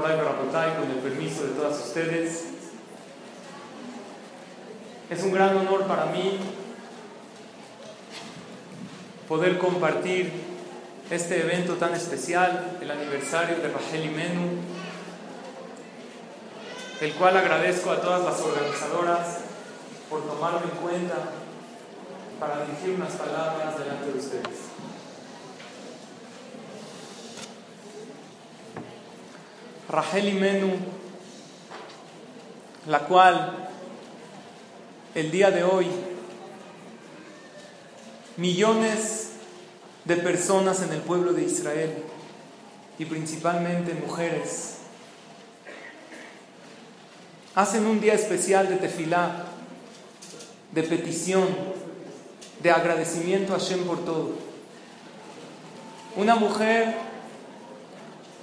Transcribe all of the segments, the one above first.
Moray con el permiso de todas ustedes. Es un gran honor para mí poder compartir este evento tan especial, el aniversario de Rachel Imenu, el cual agradezco a todas las organizadoras por tomarlo en cuenta para dirigir unas palabras delante de ustedes. Rachel Imenu, la cual el día de hoy millones de personas en el pueblo de Israel y principalmente mujeres hacen un día especial de tefilá, de petición, de agradecimiento a Hashem por todo. Una mujer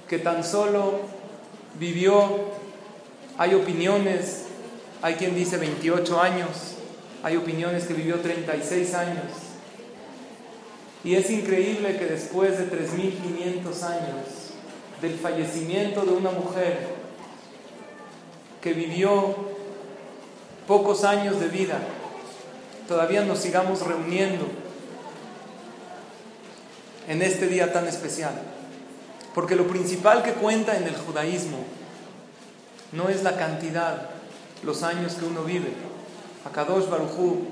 que tan solo vivió, hay opiniones, hay quien dice 28 años, hay opiniones que vivió 36 años. Y es increíble que después de 3.500 años del fallecimiento de una mujer que vivió pocos años de vida, todavía nos sigamos reuniendo en este día tan especial. Porque lo principal que cuenta en el judaísmo no es la cantidad, los años que uno vive. Akadosh Barujú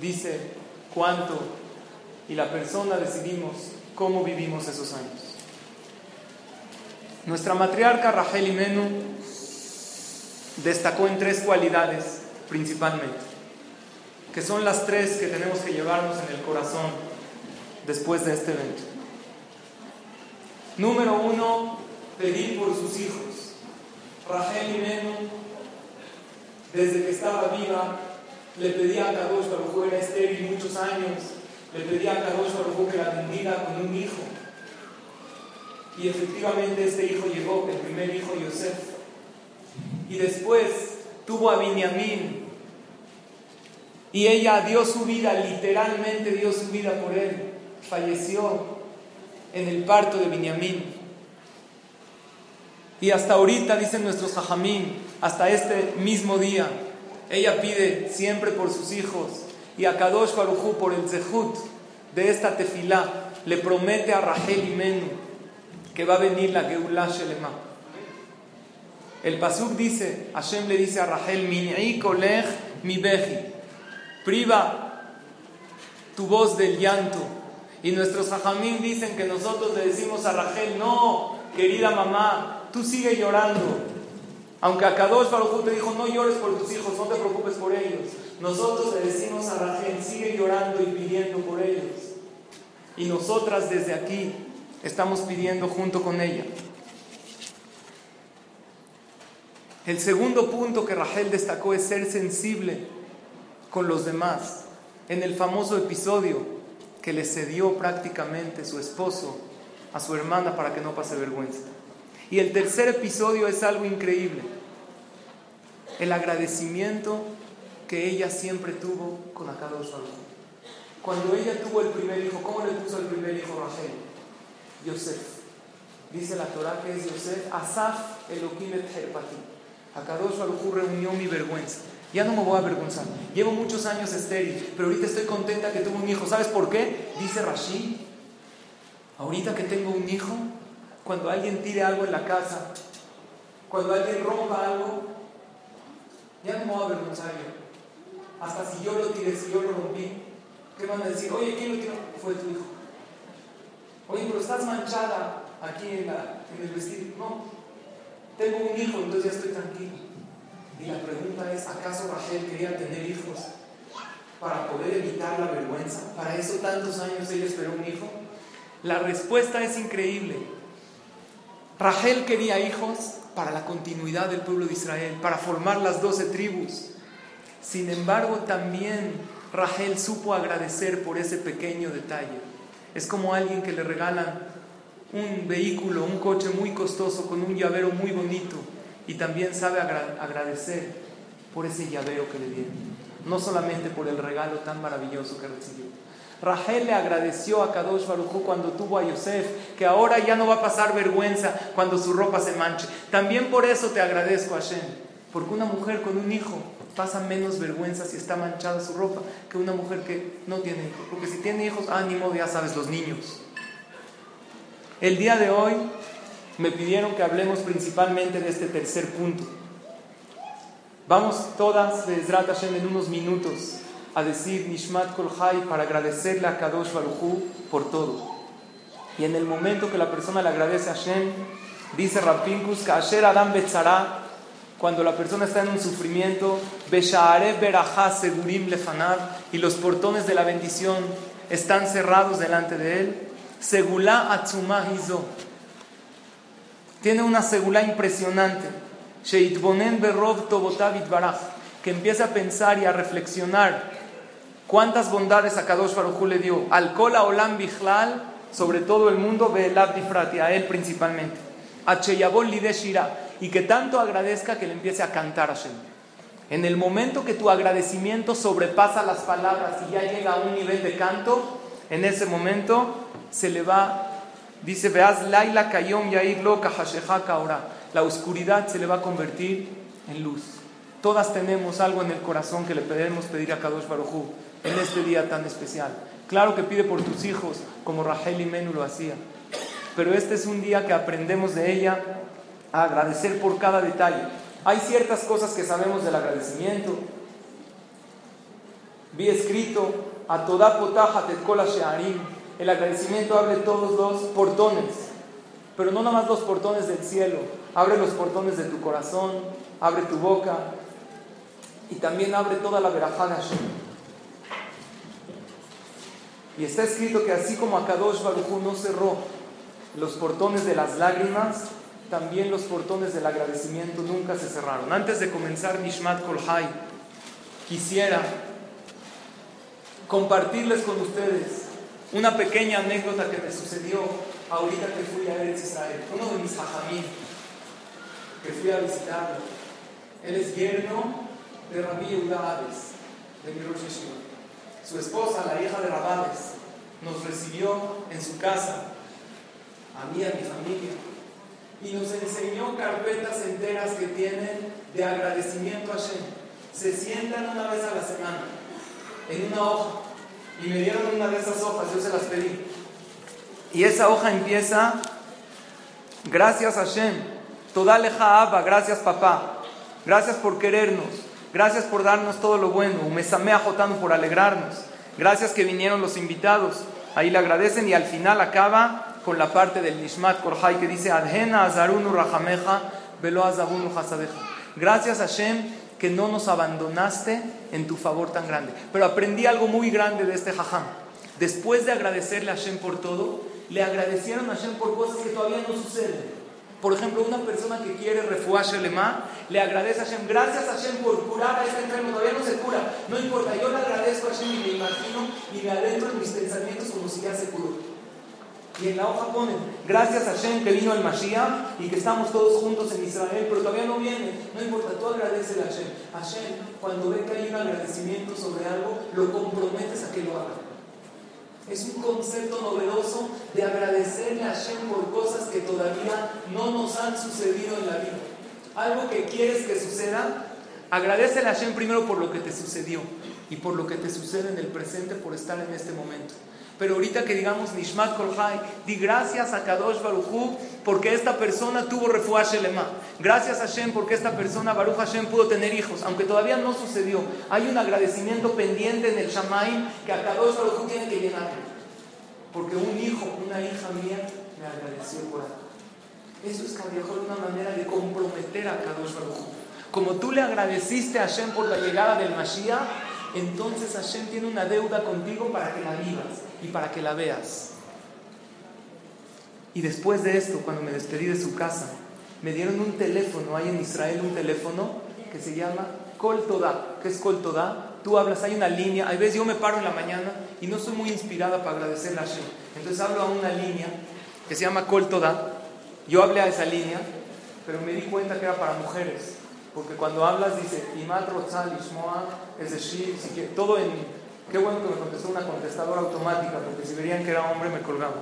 dice cuánto y la persona decidimos cómo vivimos esos años. Nuestra matriarca Rachel Imenu destacó en tres cualidades principalmente, que son las tres que tenemos que llevarnos en el corazón después de este evento. Número uno, pedir por sus hijos. Rachel Imenu, desde que estaba viva, le pedía a Kadosh Baruj era estéril muchos años, le pedía a Kadosh Baruj que la bendiga con un hijo. Y efectivamente este hijo llegó, el primer hijo Yosef. Y después tuvo a Binyamin. Y ella dio su vida, literalmente dio su vida por él. Falleció en el parto de Binyamin. Y hasta ahorita, dicen nuestros jajamín, hasta este mismo día, ella pide siempre por sus hijos. Y a Kadosh Barujú por el zehut de esta tefilá le promete a Rachel Imenu que va a venir la Geulah Shelema. El Pasuk dice, Hashem le dice a Rachel, Min'i kolech mi beji, priva tu voz del llanto. Y nuestros hajamim dicen que nosotros le decimos a Rachel, no, querida mamá, tú sigue llorando. Aunque a Kadosh Baruj te dijo, no llores por tus hijos, no te preocupes por ellos. Nosotros le decimos a Rachel, sigue llorando y pidiendo por ellos. Y nosotras desde aquí estamos pidiendo junto con ella. El segundo punto que Rachel destacó es ser sensible con los demás. En el famoso episodio que le cedió prácticamente su esposo a su hermana para que no pase vergüenza. Y el tercer episodio es algo increíble. El agradecimiento que ella siempre tuvo con Akadosh Baruch. Cuando ella tuvo el primer hijo, ¿cómo le puso el primer hijo Rachel? Yosef. Dice la Torah que es Yosef, Asaf Elohim et Herpati. Akadosh Baruch reunió mi vergüenza. Ya no me voy a avergonzar. Llevo muchos años estéril, pero ahorita estoy contenta que tuve un hijo. ¿Sabes por qué? Dice Rashid. Ahorita que tengo un hijo, cuando alguien tire algo en la casa, cuando alguien rompa algo, ya no me voy a avergonzar yo. Hasta si yo lo tiré, si yo lo rompí, ¿qué van a decir? Oye, ¿quién lo tiró? Fue tu hijo. Oye, pero estás manchada aquí en, en el vestido. No, tengo un hijo, entonces ya estoy tranquilo. Y la pregunta es, ¿acaso Rachel quería tener hijos? para poder evitar la vergüenza? ¿Para eso tantos años ella esperó un hijo? La respuesta es increíble. Rachel quería hijos para la continuidad del pueblo de Israel, para formar las doce tribus. Sin embargo, también Rachel supo agradecer por ese pequeño detalle. Es como alguien que le regalan un vehículo, un coche muy costoso con un llavero muy bonito y también sabe agradecer por ese llavero que le dieron, no solamente por el regalo tan maravilloso que recibió. Rachel le agradeció a Kadosh Baruj cuando tuvo a Yosef, que ahora ya no va a pasar vergüenza cuando su ropa se manche. También por eso te agradezco, Hashem, porque una mujer con un hijo pasa menos vergüenza si está manchada su ropa que una mujer que no tiene hijos. Porque si tiene hijos, ánimo, ya sabes, los niños. El día de hoy me pidieron que hablemos principalmente de este tercer punto. Vamos todas, de Hashem, en unos minutos a decir Nishmat Kol para agradecerle a Kadosh Baruchu por todo. Y en el momento que la persona le agradece a Hashem, dice Rapinkus, Kasher Adam Betzara, cuando la persona está en un sufrimiento, Beshaare Berajá Segurim Lefanab, y los portones de la bendición están cerrados delante de él, Segulá Atzumah Hizo. Tiene una segulá impresionante. Sheitbonen Berov Tobotavit Baraj, que empieza a pensar y a reflexionar ¿Cuántas bondades a Kadosh Baruj le dio? Al Kola Olam Bichlal, sobre todo el mundo, Be'elab Difrati, a él principalmente. A Cheyabon Lideshira, y que tanto agradezca que le empiece a cantar a Shem. En el momento que tu agradecimiento sobrepasa las palabras y ya llega a un nivel de canto, en ese momento se le va, dice, veas Laila Kayom Yair Lo ahora. La oscuridad se le va a convertir en luz. Todas tenemos algo en el corazón que le podemos pedir a Kadosh Baruj en este día tan especial. Claro que pide por tus hijos, como Rachel y Menú lo hacía. Pero este es un día que aprendemos de ella a agradecer por cada detalle. Hay ciertas cosas que sabemos del agradecimiento. Vi escrito a toda potaja tetkola shearim. El agradecimiento abre todos los portones, pero no nada más los portones del cielo. Abre los portones de tu corazón, abre tu boca y también abre toda la verajá de y está escrito que así como Akadosh Baruj no cerró los portones de las lágrimas, también los portones del agradecimiento nunca se cerraron. Antes de comenzar Nishmat Kolhai, quisiera compartirles con ustedes una pequeña anécdota que me sucedió ahorita que fui a Eretz Israel. Uno de mis hajamim, que fui a visitarlo, él es yerno de Rabbi Yehuda de mi su esposa, la hija de Rabales, nos recibió en su casa, a mí a mi familia, y nos enseñó carpetas enteras que tienen de agradecimiento a Shem. Se sientan una vez a la semana en una hoja y me dieron una de esas hojas, yo se las pedí. Y esa hoja empieza, gracias a Shem, toda leja Abba, gracias papá, gracias por querernos, Gracias por darnos todo lo bueno. Umesamea Jotano por alegrarnos. Gracias que vinieron los invitados. Ahí le agradecen y al final acaba con la parte del Nishmat Korhai que dice Adhena Azarunu Rahameja Velo Azabunu Hasadeja. Gracias Hashem que no nos abandonaste en tu favor tan grande. Pero aprendí algo muy grande de este jajam. Después de agradecerle a Hashem por todo, le agradecieron a Hashem por cosas que todavía no suceden. Por ejemplo, una persona que quiere refugiarse Shelema le agradece a Hashem, gracias a Hashem por curar a este enfermo, todavía no se cura, no importa, yo le agradezco a Hashem y me imagino y me adentro en mis pensamientos como si ya se curó. Y en la hoja ponen, gracias a Hashem que vino el Mashiach y que estamos todos juntos en Israel, pero todavía no viene. No importa, tú agradece a Hashem. Hashem, cuando ve que hay un agradecimiento sobre algo, lo comprometes a que lo haga. Es un concepto novedoso de agradecerle a Hashem por cosas que todavía no nos han sucedido en la vida. Algo que quieres que suceda, agradecele a Hashem primero por lo que te sucedió y por lo que te sucede en el presente por estar en este momento. Pero ahorita que digamos Nishmat Kolhai, di gracias a Kadosh Baruchu porque esta persona tuvo refuah Shelema. Gracias a Hashem porque esta persona, Baruch Hashem, pudo tener hijos, aunque todavía no sucedió. Hay un agradecimiento pendiente en el Shamaim que a Kadosh Baruchu tiene que llenar. Porque un hijo, una hija mía, me agradeció por. Eso es una manera de comprometer a Kadosh Baruchu. Como tú le agradeciste a Hashem por la llegada del Mashiach, entonces Hashem tiene una deuda contigo para que la vivas y para que la veas. Y después de esto, cuando me despedí de su casa, me dieron un teléfono, hay en Israel un teléfono que se llama Kol Toda. ¿Qué es Kol Toda? Tú hablas, hay una línea, hay veces yo me paro en la mañana y no soy muy inspirada para agradecerle a Hashem. Entonces hablo a una línea que se llama Kol Toda. Yo hablé a esa línea, pero me di cuenta que era para mujeres. Porque cuando hablas dice, Imat Rotzal Ishmoa, es decir, todo en... Qué bueno que me contestó una contestadora automática, porque si verían que era hombre me colgaba.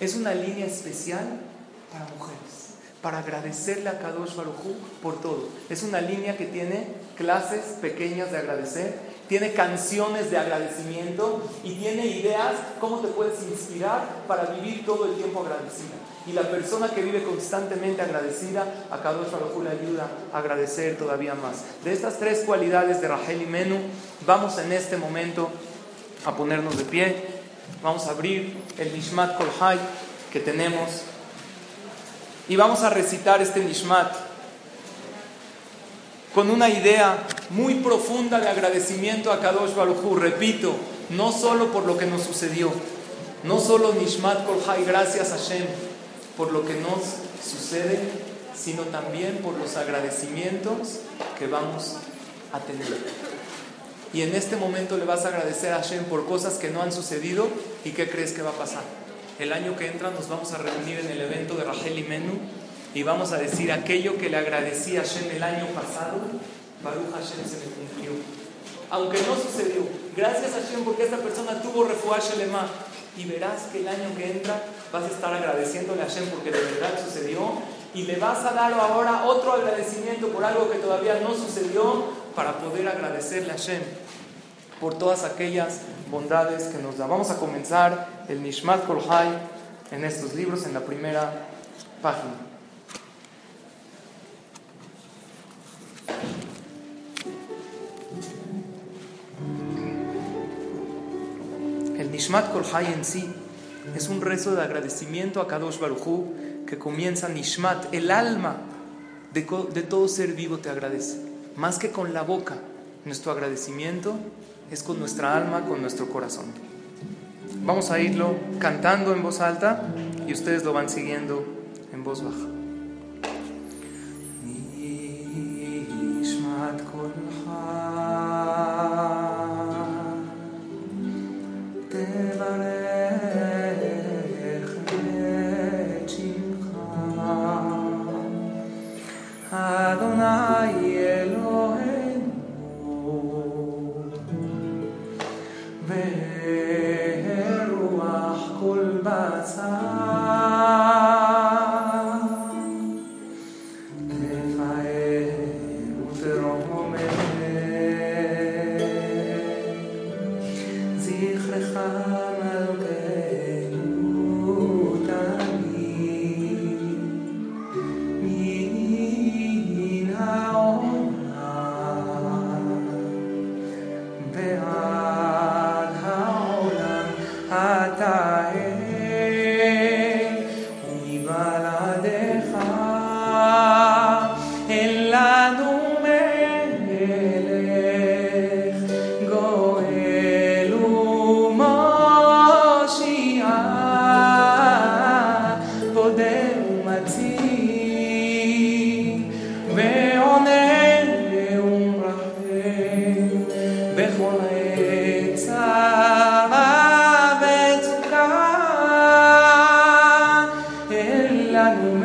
Es una línea especial para mujeres, para agradecerle a Kadosh Baruj por todo. Es una línea que tiene clases pequeñas de agradecer, tiene canciones de agradecimiento y tiene ideas cómo te puedes inspirar para vivir todo el tiempo agradecida. Y la persona que vive constantemente agradecida, a Kadosh Baruj le ayuda a agradecer todavía más. De estas tres cualidades de Rachel y Menú, vamos en este momento a ponernos de pie. Vamos a abrir el Nishmat Kolhai que tenemos y vamos a recitar este Nishmat con una idea muy profunda de agradecimiento a Kadosh Baruchu. Repito, no solo por lo que nos sucedió, no solo Nishmat Kolhai, gracias a Hashem, por lo que nos sucede, sino también por los agradecimientos que vamos a tener. Y en este momento le vas a agradecer a Hashem por cosas que no han sucedido y qué crees que va a pasar. El año que entra nos vamos a reunir en el evento de Rachel y Menú y vamos a decir aquello que le agradecí a Hashem el año pasado, Baruch Hashem se me cumplió. Aunque no sucedió, gracias a Hashem porque esta persona tuvo refuaje Shelema y verás que el año que entra vas a estar agradeciéndole a Hashem porque de verdad sucedió y le vas a dar ahora otro agradecimiento por algo que todavía no sucedió para poder agradecerle a Hashem por todas aquellas bondades que nos da. Vamos a comenzar el Nishmat Kolhai en estos libros, en la primera página. Nishmat Kolhai en sí es un rezo de agradecimiento a Kadosh Baruchu que comienza Nishmat, el alma de, de todo ser vivo te agradece. Más que con la boca, nuestro agradecimiento es con nuestra alma, con nuestro corazón. Vamos a irlo cantando en voz alta y ustedes lo van siguiendo en voz baja. Emmanuel.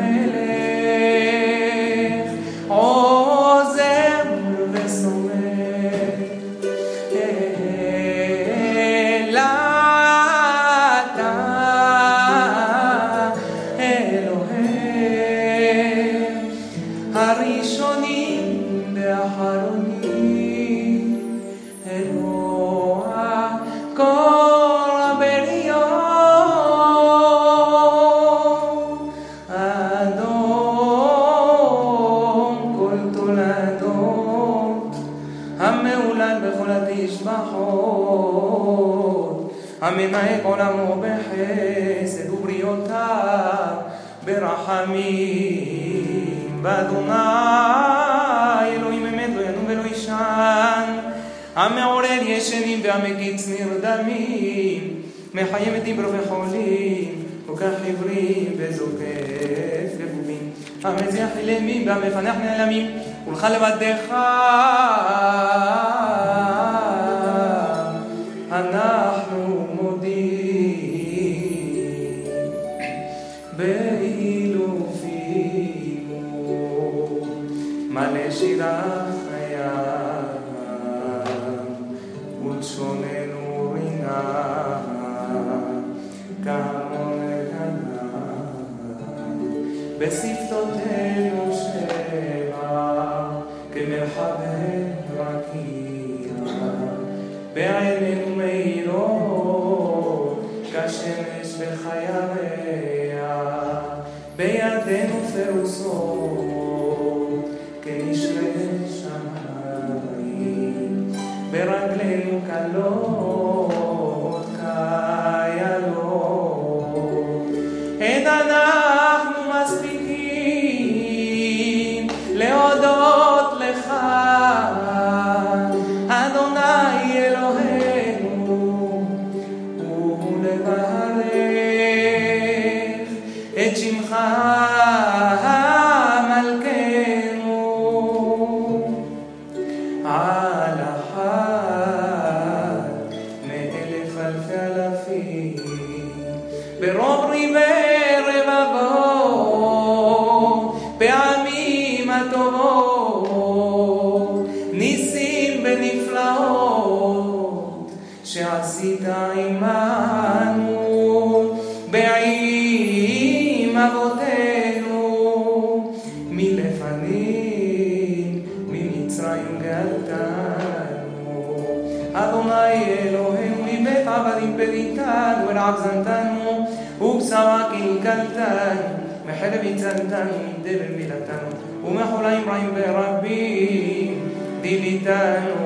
באדוני אלוהים אמת לא ינום ולא ישן. המעורר ישנים והמגיץ נרדמים מחיים את דברי חולים כל כך עברים וזוקף לבובים המזיח אילמים והמפנח נעלמים ולך לבדך. כמרחבי רקיע בעינינו מאירות כשמש בחייריה בידינו פרוסות כנשרי שמיים ברגלינו קלות على פריתנו אל עבזנתנו ובשרה קלקלתנו מחרב הצלתנו מדבר מילתנו ומחוליים רעים ורבים דיליתנו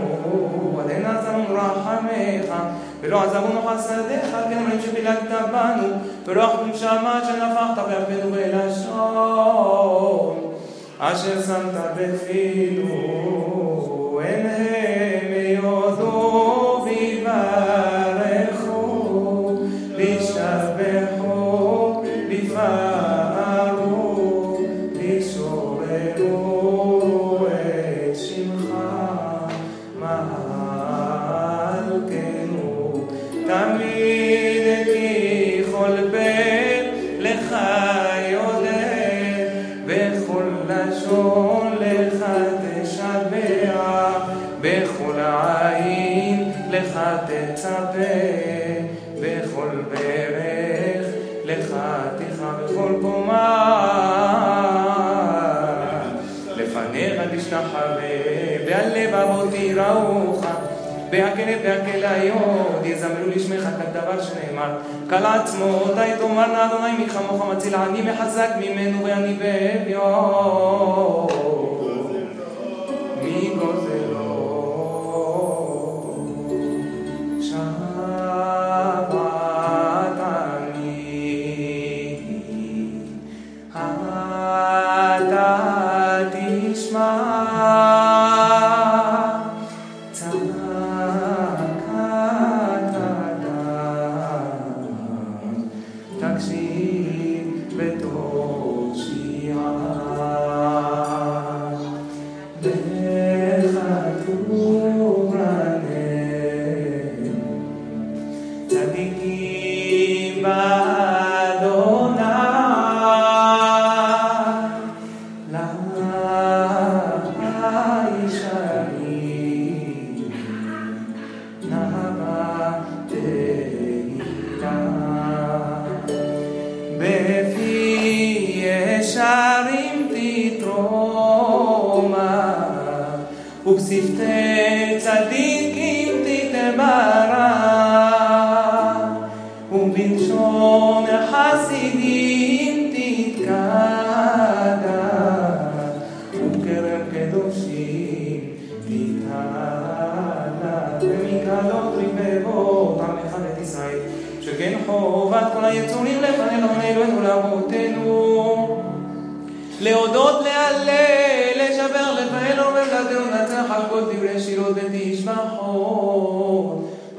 עלינו עזרנו רחמך ולא עזבנו חסדיך כן רואים שפילגת בנו ולא אחדום שמה שנפחת באפנו בלשון אשר שמת בפינו אין הם תצפה בכל ברך לך תיכה בכל קומה. לפניך תשתחווה והלבבות יראוך. והכלב והכליות יזמרו לשמך כדבר שנאמר. כל עצמותי תאמרנה אדוני מי כמוך מציל עני מחזק ממנו ואני באביון חסידים תתקדם, וקרן קדושים תתעלם. ומקהלות רבבות עם אחד ישראל, שכן חובת כל היצורים לפנינו ולאלוהינו ולאבותינו. להודות, להלל, לשבר, לפעל ולבלתנו, לנצח על כל דברי שירות ותשבחות,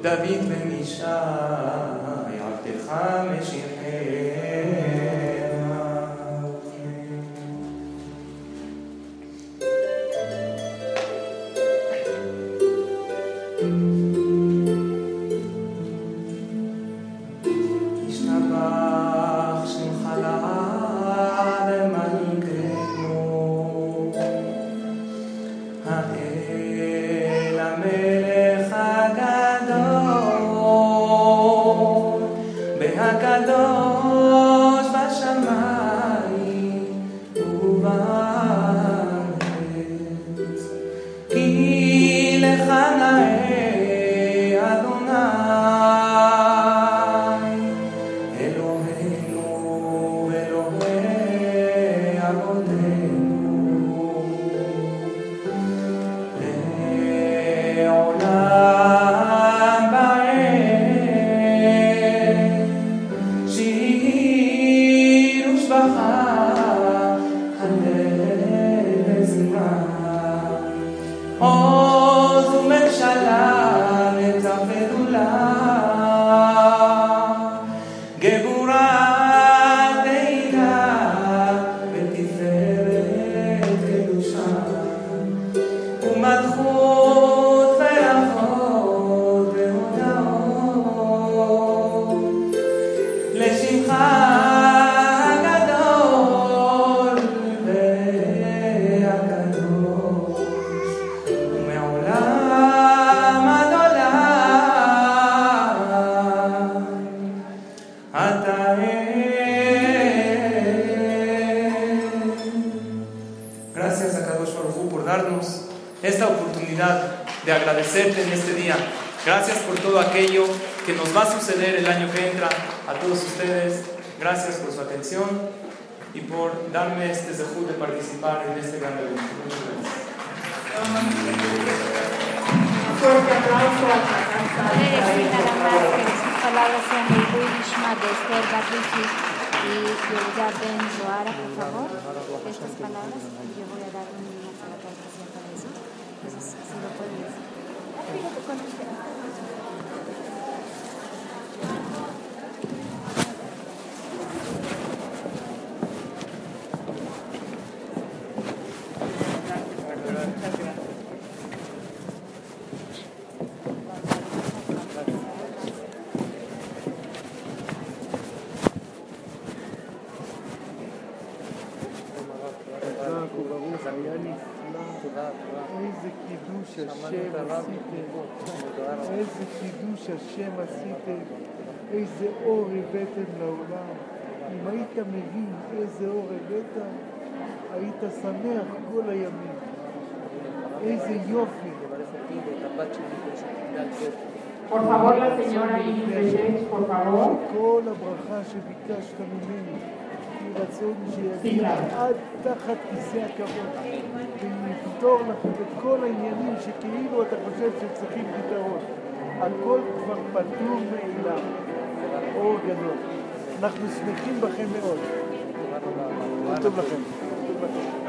דוד ומישי, עבדך משיח. עוז וממשלה נצח וגדולה darnos esta oportunidad de agradecerte en este día. Gracias por todo aquello que nos va a suceder el año que entra. A todos ustedes, gracias por su atención y por darme este zehut de participar en este gran evento. Fuerte aplauso a palabras sean de por favor. Estas palabras, yo voy a やっぱり、どこに行くかも。השם עשיתם, איזה קידוש השם עשיתם, איזה אור הבאתם לעולם. אם היית מבין איזה אור הבאת, היית שמח כל הימים. איזה יופי. Por favor, la señora Iris Reyes, por favor. שכל הברכה שביקשת ממני, רצון שיגיע. עד תחת כיסא הכבוד, ויפתור לכם את כל העניינים שכאילו אתה חושב שצריכים פתרון. הכל כבר פתור מאליו. אור גדול. אנחנו שמחים בכם מאוד. כל טוב לכם. טוב לכם.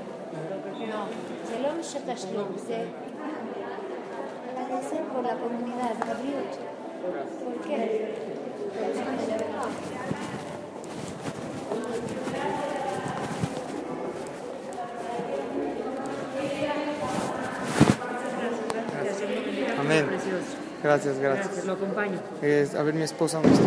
זה זה זה משהו שאני לקחתי. זה לא משהו תשלום, זה agradecer por la comunidad, בריאות. ¿Por qué? Amén. Gracias, gracias. Lo acompaño. a ver, mi esposa, ¿dónde está?